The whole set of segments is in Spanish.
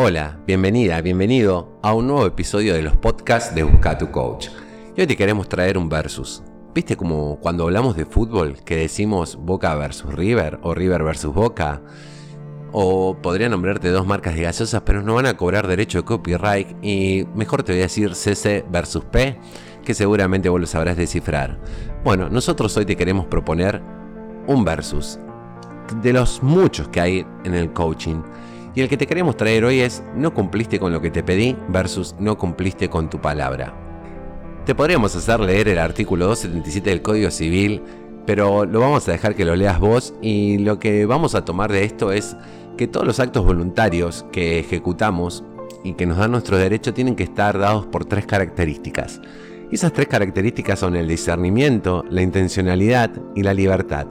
Hola, bienvenida, bienvenido a un nuevo episodio de los podcasts de Busca tu Coach. Y hoy te queremos traer un versus. ¿Viste como cuando hablamos de fútbol que decimos Boca versus River o River versus Boca? O podría nombrarte dos marcas de gaseosas, pero no van a cobrar derecho de copyright y mejor te voy a decir CC versus P, que seguramente vos lo sabrás descifrar. Bueno, nosotros hoy te queremos proponer un versus de los muchos que hay en el coaching y el que te queremos traer hoy es no cumpliste con lo que te pedí versus no cumpliste con tu palabra. Te podríamos hacer leer el artículo 277 del Código Civil, pero lo vamos a dejar que lo leas vos y lo que vamos a tomar de esto es que todos los actos voluntarios que ejecutamos y que nos dan nuestro derecho tienen que estar dados por tres características. Y esas tres características son el discernimiento, la intencionalidad y la libertad.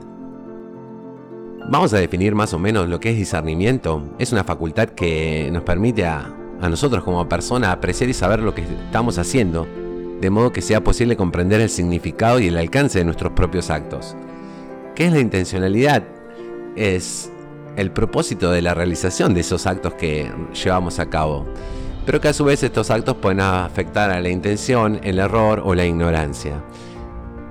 Vamos a definir más o menos lo que es discernimiento. Es una facultad que nos permite a, nosotros como persona apreciar y saber lo que estamos haciendo, de modo que sea posible comprender el significado y el alcance de nuestros propios actos. ¿Qué es la intencionalidad? Es el propósito de la realización de esos actos que llevamos a cabo, pero que a su vez estos actos pueden afectar a la intención, el error o la ignorancia.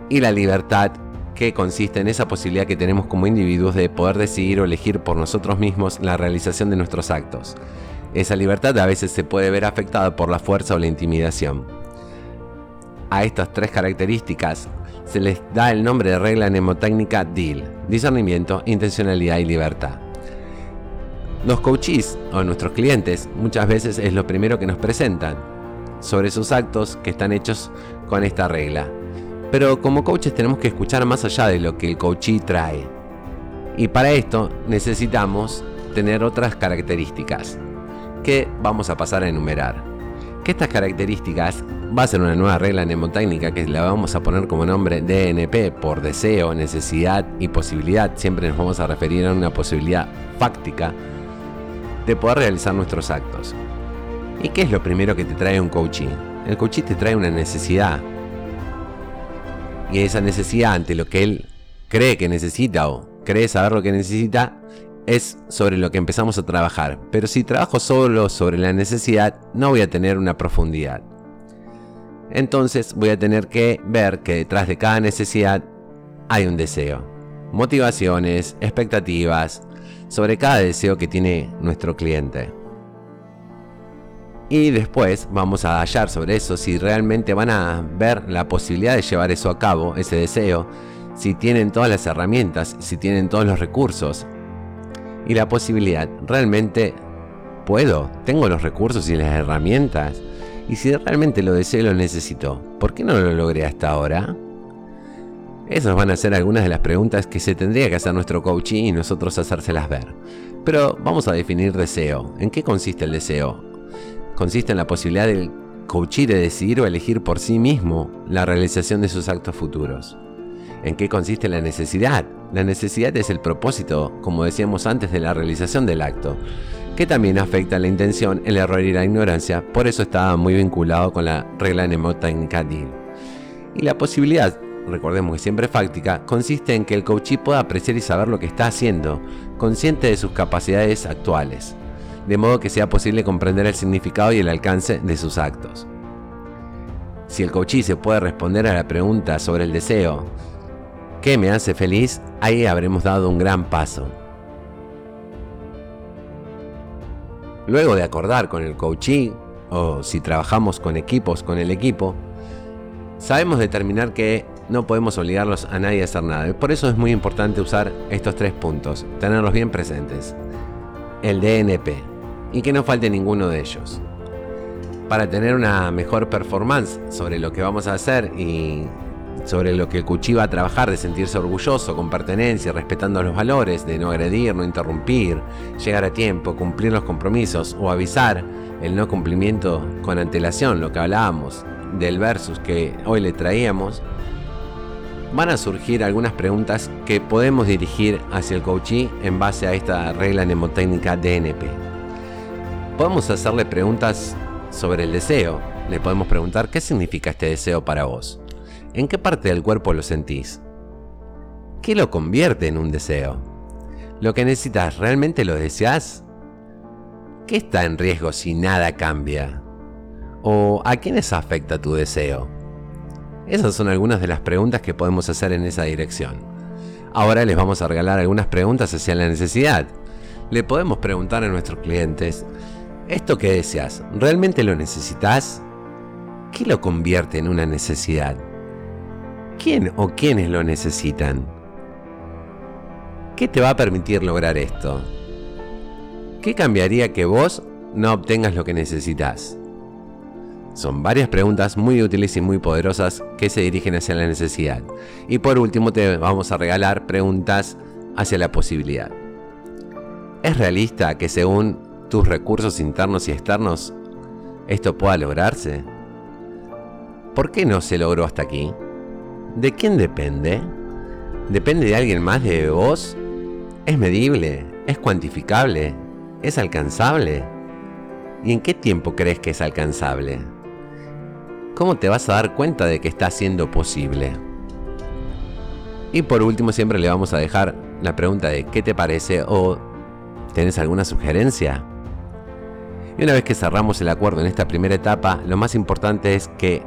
Y la libertad que consiste en esa posibilidad que tenemos como individuos de poder decidir o elegir por nosotros mismos la realización de nuestros actos. Esa libertad a veces se puede ver afectada por la fuerza o la intimidación. A estas tres características se les da el nombre de regla mnemotécnica DIL, discernimiento, intencionalidad y libertad. Los coaches o nuestros clientes muchas veces es lo primero que nos presentan sobre sus actos que están hechos con esta regla. Pero como coaches tenemos que escuchar más allá de lo que el coachee trae. Y para esto necesitamos tener otras características que vamos a pasar a enumerar. Que estas características va a ser una nueva regla mnemotécnica que la vamos a poner como nombre DNP por deseo, necesidad y posibilidad. Siempre nos vamos a referir a una posibilidad fáctica de poder realizar nuestros actos. ¿Y qué es lo primero que te trae un coaching? El coaching te trae una necesidad, y esa necesidad ante lo que él cree que necesita o cree saber lo que necesita es sobre lo que empezamos a trabajar. Pero si trabajo solo sobre la necesidad, no voy a tener una profundidad. Entonces voy a tener que ver que detrás de cada necesidad hay un deseo, motivaciones, expectativas sobre cada deseo que tiene nuestro cliente. Y después vamos a hallar sobre eso si realmente van a ver la posibilidad de llevar eso a cabo, ese deseo, si tienen todas las herramientas, si tienen todos los recursos. Y la posibilidad, realmente puedo, tengo los recursos y las herramientas. Y si realmente lo deseo y lo necesito, ¿por qué no lo logré hasta ahora? Esas van a ser algunas de las preguntas que se tendría que hacer nuestro coaching y nosotros hacérselas ver. Pero vamos a definir deseo. ¿En qué consiste el deseo? Consiste en la posibilidad del coachee de decidir o elegir por sí mismo la realización de sus actos futuros. ¿En qué consiste la necesidad? La necesidad es el propósito, como decíamos antes, de la realización del acto, que también afecta la intención, el error y la ignorancia, por eso está muy vinculado con la regla mnemotécnica DIL. Y la posibilidad, recordemos que siempre fáctica, consiste en que el coachee pueda apreciar y saber lo que está haciendo, consciente de sus capacidades actuales de modo que sea posible comprender el significado y el alcance de sus actos. Si el coachí se puede responder a la pregunta sobre el deseo, ¿qué me hace feliz? Ahí habremos dado un gran paso. Luego de acordar con el coachí, o si trabajamos con equipos con el equipo, sabemos determinar que no podemos obligarlos a nadie a hacer nada. Por eso es muy importante usar estos tres puntos, tenerlos bien presentes. El DNP, y que no falte ninguno de ellos. Para tener una mejor performance sobre lo que vamos a hacer y sobre lo que el cuchillo va a trabajar, de sentirse orgulloso, con pertenencia, respetando los valores, de no agredir, no interrumpir, llegar a tiempo, cumplir los compromisos o avisar el no cumplimiento con antelación, lo que hablábamos del versus que hoy le traíamos, van a surgir algunas preguntas que podemos dirigir hacia el coachee en base a esta regla mnemotécnica DNP. Podemos hacerle preguntas sobre el deseo. Le podemos preguntar qué significa este deseo para vos. ¿En qué parte del cuerpo lo sentís? ¿Qué lo convierte en un deseo? ¿Lo que necesitas realmente lo deseas? ¿Qué está en riesgo si nada cambia? ¿O a quiénes afecta tu deseo? Esas son algunas de las preguntas que podemos hacer en esa dirección. Ahora les vamos a regalar algunas preguntas hacia la necesidad. Le podemos preguntar a nuestros clientes, ¿esto que deseas, realmente lo necesitas? ¿Qué lo convierte en una necesidad? ¿Quién o quiénes lo necesitan? ¿Qué te va a permitir lograr esto? ¿Qué cambiaría que vos no obtengas lo que necesitas? Son varias preguntas muy útiles y muy poderosas que se dirigen hacia la necesidad. Y por último te vamos a regalar preguntas hacia la posibilidad. ¿Es realista que según tus recursos internos y externos esto pueda lograrse? ¿Por qué no se logró hasta aquí? ¿De quién depende? ¿Depende de alguien más de vos? ¿Es medible? ¿Es cuantificable? ¿Es alcanzable? ¿Y en qué tiempo crees que es alcanzable? ¿Cómo te vas a dar cuenta de que está siendo posible? Y por último siempre le vamos a dejar la pregunta de ¿qué te parece? o ¿tenés alguna sugerencia? Y una vez que cerramos el acuerdo en esta primera etapa, lo más importante es que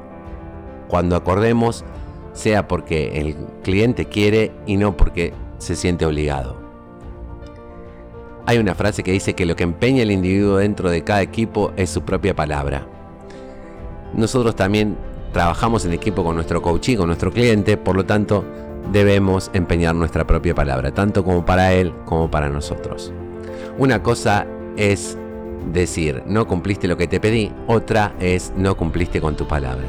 cuando acordemos sea porque el cliente quiere y no porque se siente obligado. Hay una frase que dice que lo que empeña el individuo dentro de cada equipo es su propia palabra. Nosotros también trabajamos en equipo con nuestro coach y con nuestro cliente, por lo tanto debemos empeñar nuestra propia palabra, tanto como para él como para nosotros. Una cosa es decir, no cumpliste lo que te pedí, otra es no cumpliste con tu palabra.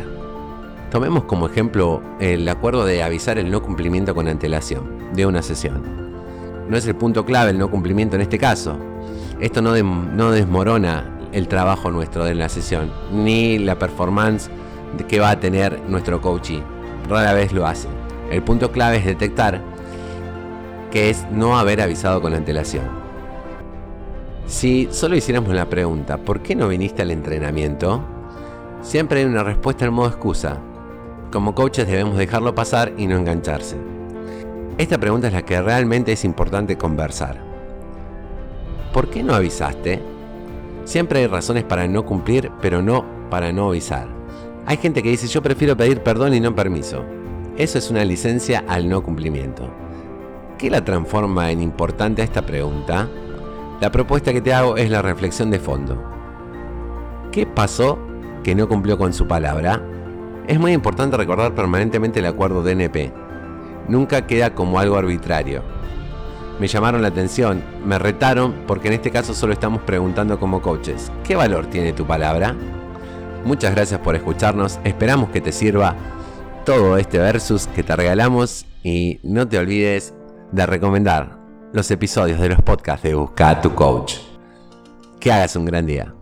Tomemos como ejemplo el acuerdo de avisar el no cumplimiento con antelación de una sesión. No es el punto clave el no cumplimiento en este caso. Esto no, desmorona el trabajo nuestro de la sesión, ni la performance que va a tener nuestro coachee. Rara vez lo hace. El punto clave es detectar que es no haber avisado con antelación. Si solo hiciéramos la pregunta, ¿por qué no viniste al entrenamiento? Siempre hay una respuesta en modo excusa. Como coaches debemos dejarlo pasar y no engancharse. Esta pregunta es la que realmente es importante conversar. ¿Por qué no avisaste? Siempre hay razones para no cumplir, pero no para no avisar. Hay gente que dice yo prefiero pedir perdón y no permiso. Eso es una licencia al no cumplimiento. ¿Qué la transforma en importante a esta pregunta? La propuesta que te hago es la reflexión de fondo. ¿Qué pasó que no cumplió con su palabra? Es muy importante recordar permanentemente el acuerdo DNP. Nunca queda como algo arbitrario me llamaron la atención, me retaron porque en este caso solo estamos preguntando como coaches, ¿qué valor tiene tu palabra? Muchas gracias por escucharnos, esperamos que te sirva todo este versus que te regalamos y no te olvides de recomendar los episodios de los podcasts de Busca a tu coach. Que hagas un gran día.